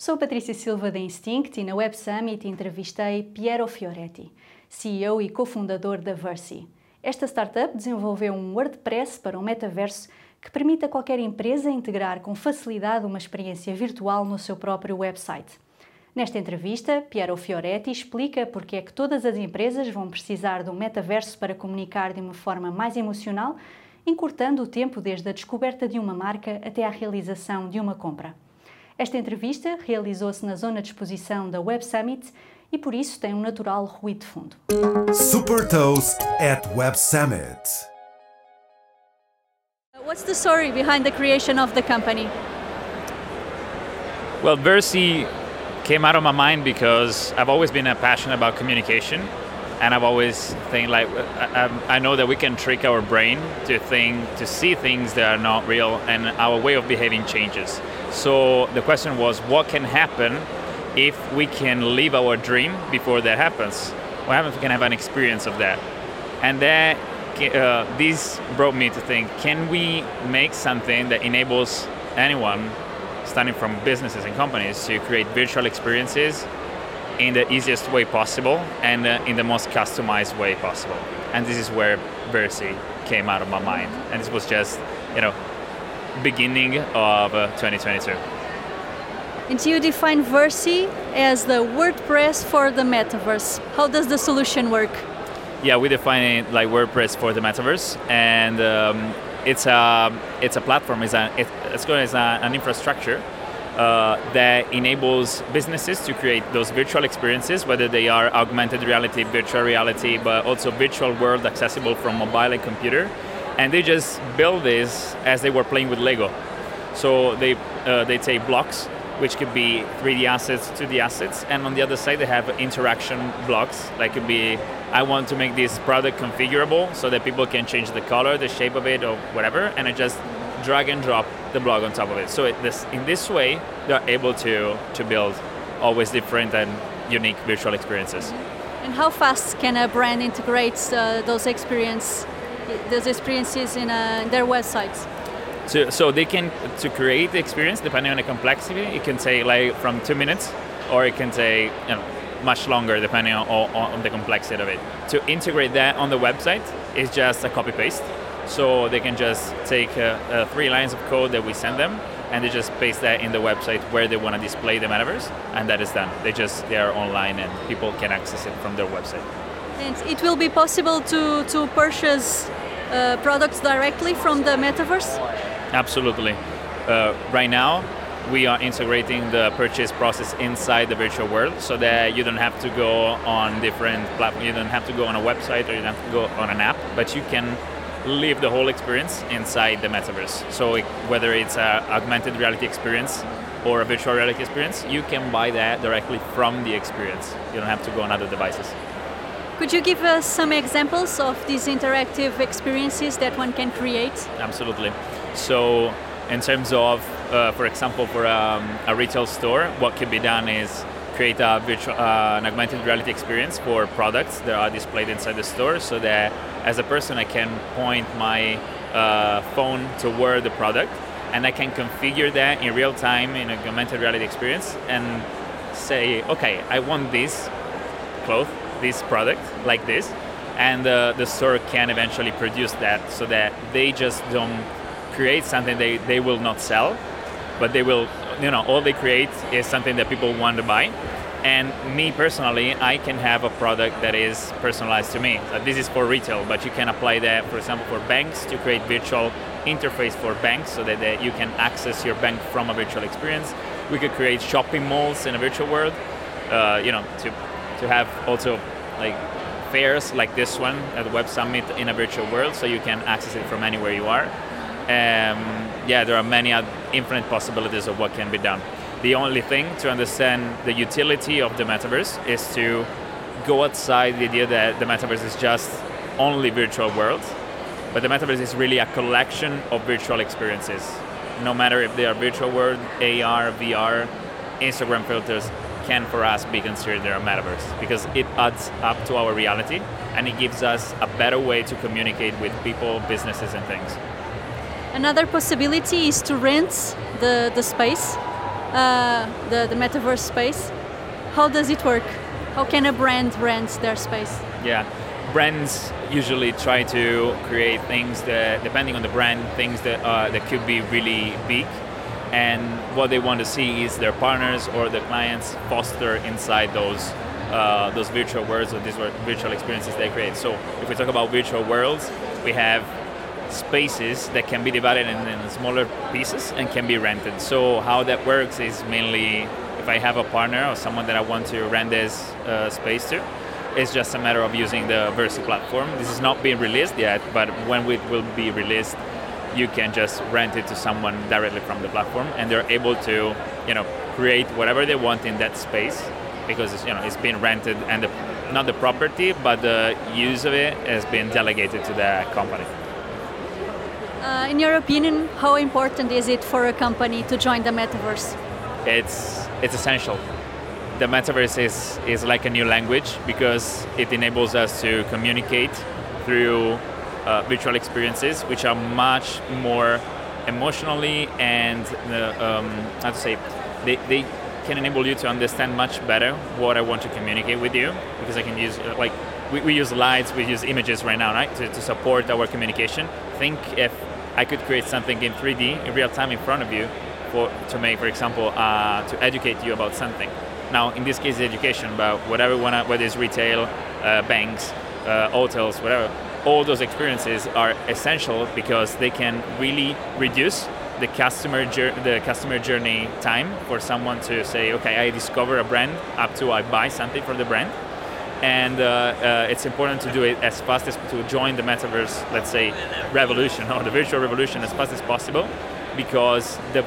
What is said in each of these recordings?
Sou Patrícia Silva da Instinct e na Web Summit entrevistei Piero Fioretti, CEO e cofundador da Versi. Esta startup desenvolveu um WordPress para um metaverso que permite a qualquer empresa integrar com facilidade uma experiência virtual no seu próprio website. Nesta entrevista, Piero Fioretti explica porque é que todas as empresas vão precisar de um metaverso para comunicar de uma forma mais emocional, encurtando o tempo desde a descoberta de uma marca até à realização de uma compra. Esta entrevista realizou-se na zona de exposição da Web Summit e por isso tem um natural ruído de fundo. Super Toast at Web Summit. What's the story behind the creation of the company? Well, Versi came out of my mind because I've always been passionate about communication and I've always think like I, I, know that we can trick our brain to think to see things that are not real and our way of behaving changes. So the question was what can happen if we can live our dream before that happens? What happens if we can have an experience of that? And then uh, this brought me to think can we make something that enables anyone starting from businesses and companies to create virtual experiences in the easiest way possible and uh, in the most customized way possible. And this is where Versy came out of my mind. And this was just, you know, beginning of uh, 2022. And you define Versy as the WordPress for the metaverse. How does the solution work? Yeah, we define it like WordPress for the metaverse, and um, it's a it's a platform. It's a it's going as an infrastructure uh, that enables businesses to create those virtual experiences, whether they are augmented reality, virtual reality, but also virtual world accessible from mobile and computer. And they just build this as they were playing with Lego. So they uh, they take blocks, which could be 3D assets, 2D assets, and on the other side they have interaction blocks, like could be I want to make this product configurable so that people can change the color, the shape of it, or whatever, and I just drag and drop the blog on top of it. So it, this, in this way, they're able to, to build always different and unique virtual experiences. And how fast can a brand integrate uh, those experience, those experiences in, uh, their websites? So, so they can to create the experience depending on the complexity. It can take like from two minutes, or it can take you know, much longer depending on, on, on the complexity of it. To integrate that on the website is just a copy paste so they can just take uh, uh, three lines of code that we send them and they just paste that in the website where they want to display the metaverse and that is done. They just they are online and people can access it from their website. And it will be possible to to purchase uh, products directly from the metaverse? Absolutely. Uh, right now we are integrating the purchase process inside the virtual world so that you don't have to go on different platforms you don't have to go on a website or you don't have to go on an app but you can live the whole experience inside the metaverse. So it, whether it's an augmented reality experience or a virtual reality experience, you can buy that directly from the experience. You don't have to go on other devices. Could you give us some examples of these interactive experiences that one can create? Absolutely. So, in terms of, uh, for example, for um, a retail store, what can be done is create a virtual, uh, an augmented reality experience for products that are displayed inside the store so that as a person I can point my uh, phone toward the product and I can configure that in real time in a augmented reality experience and say, okay, I want this cloth, this product like this, and uh, the store can eventually produce that so that they just don't create something they, they will not sell, but they will you know all they create is something that people want to buy. And me personally i can have a product that is personalized to me. This is for retail but you can apply that for example for banks to create virtual interface for banks so that, that you can access your bank from a virtual experience. We could create shopping malls in a virtual world uh, you know to to have also like fairs like this one at web summit in a virtual world so you can access it from anywhere you are um, yeah, there are many infinite possibilities of what can be done. The only thing to understand the utility of the metaverse is to go outside the idea that the metaverse is just only virtual world, but the metaverse is really a collection of virtual experiences. No matter if they are virtual world, AR, VR, Instagram filters can for us be considered a metaverse because it adds up to our reality and it gives us a better way to communicate with people, businesses, and things. Another possibility is to rent the, the space. uh, the, the metaverse space. How does it work? How can a brand rent their space? Yeah, brands usually try to create things that, depending on the brand, things that uh, that could be really big, and what they want to see is their partners or the clients foster inside those uh, those virtual worlds or these virtual experiences they create. So if we talk about virtual worlds, we have spaces that can be divided in, in smaller pieces and can be rented. So how that works is mainly if I have a partner or someone that I want to rent this uh, space to, it's just a matter of using the Versy platform. This is not being released yet, but when it will be released, you can just rent it to someone directly from the platform, and they're able to, you know, create whatever they want in that space because it's, you know it's been rented and the, not the property, but the use of it has been delegated to the company. Uh, in your opinion, how important is it for a company to join the metaverse? It's it's essential. The metaverse is is like a new language because it enables us to communicate through uh, virtual experiences, which are much more emotionally and uh, um, how to say they, they can enable you to understand much better what I want to communicate with you because I can use uh, like we, we, use lights, we use images right now, right, to, to support our communication. Think if I could create something in 3D in real time in front of you for to make, for example, uh, to educate you about something. Now, in this case, education, but whatever wanna, whether it's retail, uh, banks, uh, hotels, whatever, all those experiences are essential because they can really reduce the customer the customer journey time for someone to say, okay, I discover a brand up to I buy something for the brand, and uh, uh, it's important to do it as fast as to join the metaverse, let's say, revolution or the virtual revolution as fast as possible, because the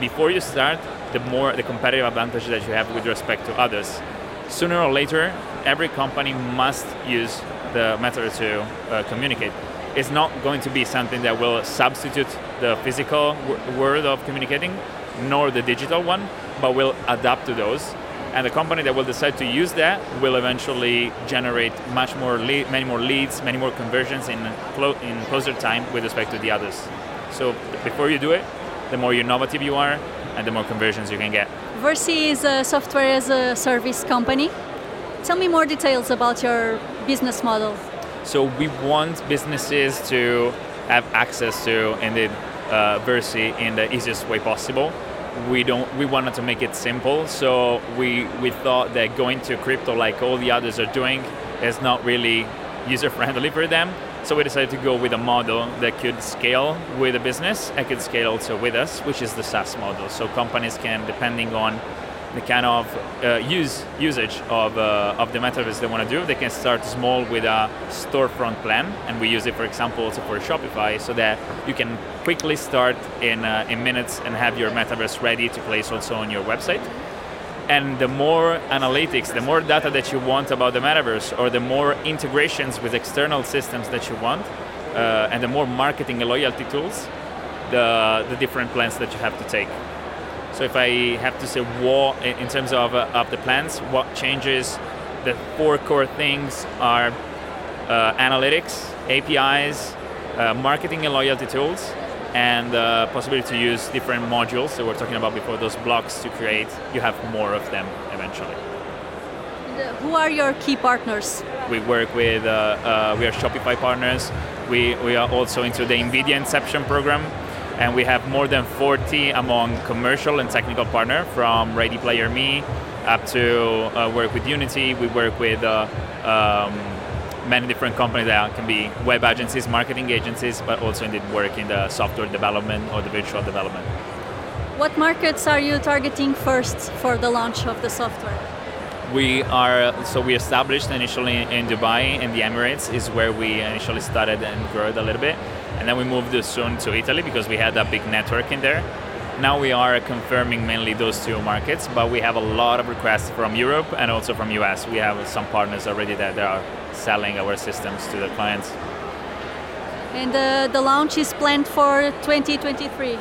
before you start, the more the competitive advantage that you have with respect to others. Sooner or later, every company must use the metaverse to uh, communicate It's not going to be something that will substitute the physical w- word of communicating, nor the digital one, but will adapt to those. And the company that will decide to use that will eventually generate much more lead, many more leads, many more conversions in, clo- in closer time with respect to the others. So before you do it, the more innovative you are, and the more conversions you can get. Versy is a software as a service company. Tell me more details about your business model. So we want businesses to have access to indeed uh, Versy in the easiest way possible. We don't. We wanted to make it simple, so we we thought that going to crypto like all the others are doing is not really user friendly for them. So we decided to go with a model that could scale with a business and could scale also with us, which is the SaaS model. So companies can, depending on the kind of uh, use usage of, uh, of the metaverse they want to do. They can start small with a storefront plan, and we use it, for example, also for Shopify, so that you can quickly start in, uh, in minutes and have your metaverse ready to place also on your website. And the more analytics, the more data that you want about the metaverse, or the more integrations with external systems that you want, uh, and the more marketing and loyalty tools, the, the different plans that you have to take. So if I have to say what in terms of, uh, of the plans, what changes, the four core things are uh, analytics, APIs, uh, marketing and loyalty tools, and the uh, possibility to use different modules that we we're talking about before, those blocks to create, you have more of them eventually. And, who are your key partners? We work with, uh, uh, we are Shopify partners. We, we are also into the NVIDIA Inception program, and we have more than 40 among commercial and technical partner from Ready Player Me up to uh, work with Unity. We work with uh, um, many different companies that can be web agencies, marketing agencies, but also indeed work in the software development or the virtual development. What markets are you targeting first for the launch of the software? We are so we established initially in Dubai in the Emirates is where we initially started and grew a little bit and then we moved soon to Italy because we had a big network in there. Now we are confirming mainly those two markets, but we have a lot of requests from Europe and also from US. We have some partners already that are selling our systems to the clients. And uh, the launch is planned for 2023.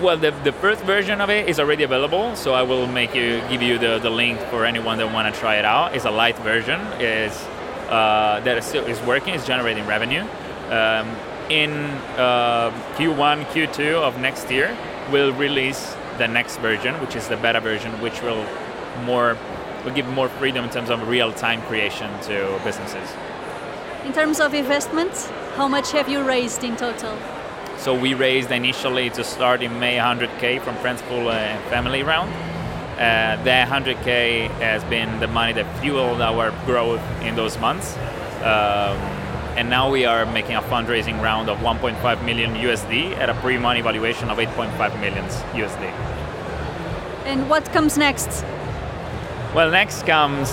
Well, the, the first version of it is already available, so I will make you give you the, the link for anyone that want to try it out. It's a light version. is uh, that is, still, is working. It's generating revenue. Um, in uh, Q1, Q2 of next year, we'll release the next version, which is the beta version, which will more will give more freedom in terms of real-time creation to businesses. In terms of investment, how much have you raised in total? So we raised initially to start in May 100k from Friends Pool and Family Round. Uh, the 100k has been the money that fueled our growth in those months. Um, and now we are making a fundraising round of 1.5 million USD at a pre-money valuation of 8.5 million USD. And what comes next? Well, next comes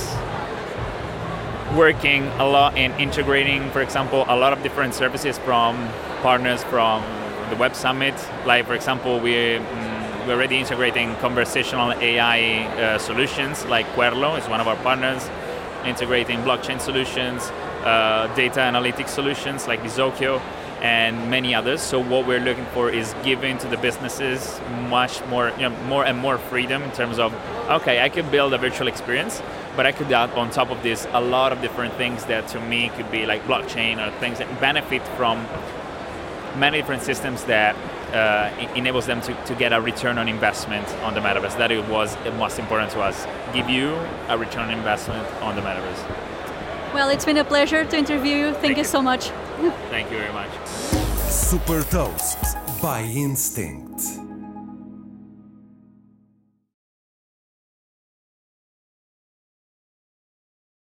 working a lot in integrating, for example, a lot of different services from partners from the Web Summit. Like, for example, we, mm, we're already integrating conversational AI uh, solutions, like Querlo is one of our partners, integrating blockchain solutions, data analytics solutions like Bizokyo, and many others. So what we're looking for is giving to the businesses much more, you know, more and more freedom in terms of, okay, I can build a virtual experience, but I could add on top of this a lot of different things that to me could be like blockchain or things that benefit from many different systems that uh, enables them to, to get a return on investment on the metaverse. That it was most important to us. Give you a return on investment on the metaverse. Well, it's been a pleasure to interview you. Thank, Thank you, you so much. Thank you very much. Super Toast by Instinct.